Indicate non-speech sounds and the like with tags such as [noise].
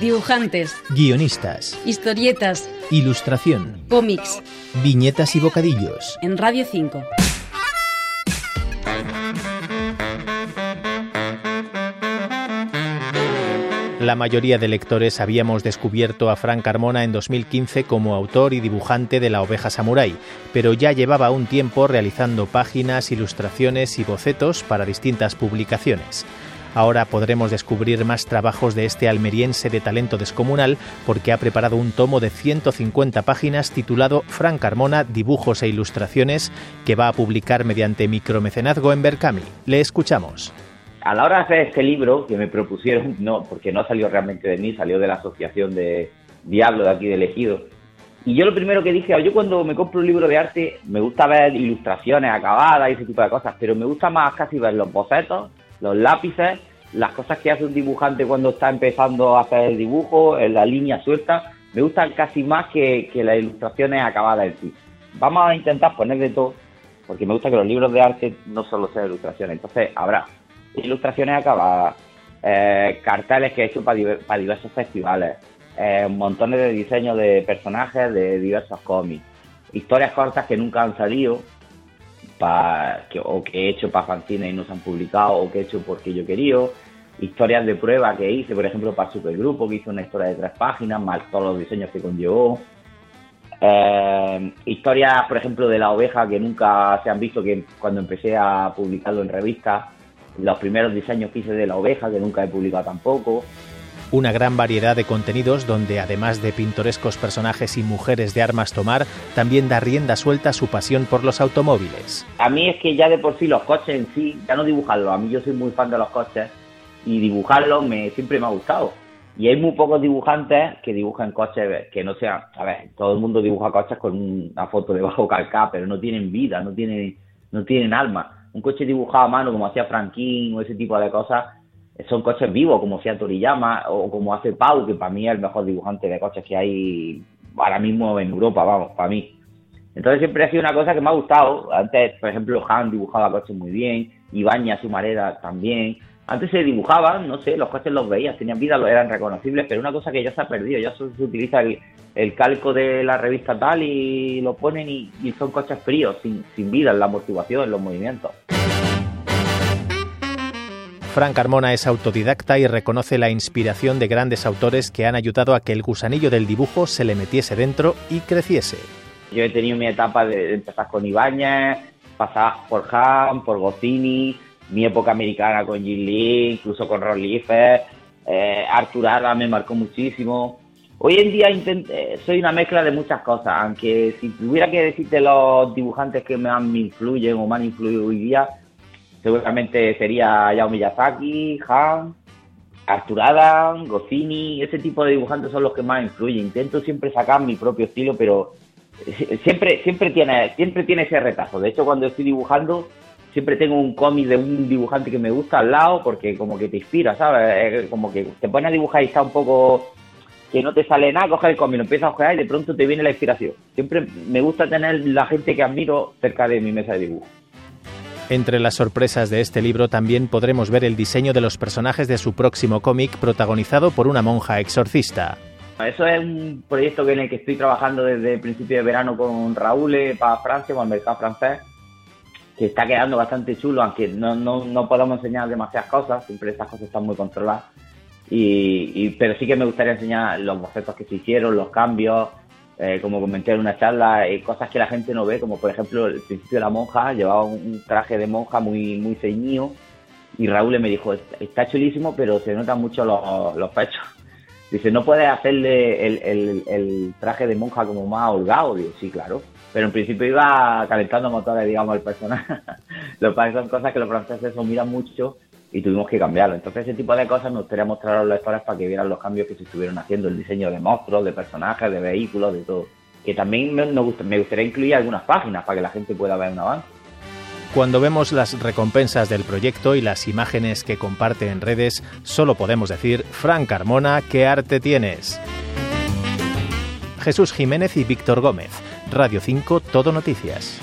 Dibujantes, guionistas, historietas, ilustración, cómics, viñetas y bocadillos. en Radio 5. La mayoría de lectores habíamos descubierto a Frank Carmona en 2015 como autor y dibujante de La Oveja Samurai, pero ya llevaba un tiempo realizando páginas, ilustraciones y bocetos para distintas publicaciones. Ahora podremos descubrir más trabajos de este almeriense de talento descomunal porque ha preparado un tomo de 150 páginas titulado Frank Carmona, Dibujos e Ilustraciones que va a publicar mediante micromecenazgo en Berkami. Le escuchamos. A la hora de hacer este libro que me propusieron, no, porque no salió realmente de mí, salió de la asociación de Diablo de aquí de Elegido. Y yo lo primero que dije, yo cuando me compro un libro de arte, me gusta ver ilustraciones acabadas y ese tipo de cosas, pero me gusta más casi ver los bocetos, los lápices, las cosas que hace un dibujante cuando está empezando a hacer el dibujo, la línea suelta, me gustan casi más que, que las ilustraciones acabadas en sí. Vamos a intentar poner de todo, porque me gusta que los libros de arte no solo sean ilustraciones, entonces habrá ilustraciones acabadas, eh, carteles que he hecho para, diver- para diversos festivales, eh, montones de diseños de personajes de diversos cómics, historias cortas que nunca han salido, pa- que, o que he hecho para fanzines y no se han publicado, o que he hecho porque yo quería, historias de prueba que hice, por ejemplo, para Supergrupo, que hice una historia de tres páginas, más todos los diseños que conllevó. Eh, historias, por ejemplo, de la oveja que nunca se han visto, que cuando empecé a publicarlo en revistas, los primeros diseños que hice de la oveja, que nunca he publicado tampoco. Una gran variedad de contenidos donde además de pintorescos personajes y mujeres de armas tomar, también da rienda suelta su pasión por los automóviles. A mí es que ya de por sí los coches en sí, ya no dibujarlos, a mí yo soy muy fan de los coches y dibujarlos me, siempre me ha gustado. Y hay muy pocos dibujantes que dibujan coches que no sean, a ver, todo el mundo dibuja coches con una foto debajo [laughs] calcada, pero no tienen vida, no tienen, no tienen alma. Un coche dibujado a mano como hacía Franquín o ese tipo de cosas, son coches vivos como hacía Toriyama o como hace Pau, que para mí es el mejor dibujante de coches que hay ahora mismo en Europa, vamos, para mí. Entonces siempre ha sido una cosa que me ha gustado. Antes, por ejemplo, Han dibujaba coches muy bien, Ibañez, su manera también. Antes se dibujaban, no sé, los coches los veías, tenían vida, eran reconocibles, pero una cosa que ya se ha perdido, ya se utiliza el, el calco de la revista tal y lo ponen y, y son coches fríos, sin, sin vida en la amortiguación, en los movimientos. Frank Carmona es autodidacta y reconoce la inspiración de grandes autores que han ayudado a que el gusanillo del dibujo se le metiese dentro y creciese. Yo he tenido mi etapa de empezar con Ibáñez, pasar por Han, por Goscinny, mi época americana con Jim Lee, incluso con Ron Liefeld, eh, Arthur Adams me marcó muchísimo. Hoy en día intent- eh, soy una mezcla de muchas cosas, aunque si tuviera que decirte los dibujantes que más me influyen o me han influido hoy día, seguramente sería Hayao Miyazaki, Han, Arthur Adams, Goscinny, ese tipo de dibujantes son los que más influyen. Intento siempre sacar mi propio estilo, pero eh, siempre siempre tiene siempre tiene ese retazo. De hecho, cuando estoy dibujando, siempre tengo un cómic de un dibujante que me gusta al lado, porque como que te inspira, ¿sabes? Es Como que te pones a dibujar y está un poco que no te sale nada, coges el cómic, lo empiezas a ojear y de pronto te viene la inspiración. Siempre me gusta tener la gente que admiro cerca de mi mesa de dibujo. Entre las sorpresas de este libro también podremos ver el diseño de los personajes de su próximo cómic protagonizado por una monja exorcista. Eso es un proyecto en el que estoy trabajando desde el principio de verano con Raúl eh, para Francia, para el mercado francés, que está quedando bastante chulo, aunque no, no, no podemos enseñar demasiadas cosas, siempre estas cosas están muy controladas. Y, y- pero sí que me gustaría enseñar los bocetos que se hicieron, los cambios, eh, como comenté en una charla, eh, cosas que la gente no ve, como por ejemplo el principio de la monja, llevaba un, un traje de monja muy, muy ceñido, y Raúl me dijo, está chulísimo, pero se notan mucho los, los pechos. [laughs] Dice, ¿no puedes hacerle el, el- el traje de monja como más holgado? Digo, sí, claro. Pero en principio iba calentando motores, digamos, el personaje. [laughs] Lo que pasa son cosas que los franceses se miran mucho y tuvimos que cambiarlo. Entonces ese tipo de cosas nos gustaría mostrar a los lectores para que vieran los cambios que se estuvieron haciendo, el diseño de monstruos, de personajes, de vehículos, de todo. Que también me, me gustaría incluir algunas páginas para que la gente pueda ver un avance. Cuando vemos las recompensas del proyecto y las imágenes que comparte en redes, solo podemos decir, Frank Carmona, ¿qué arte tienes? Jesús Jiménez y Víctor Gómez, Radio 5, Todo Noticias.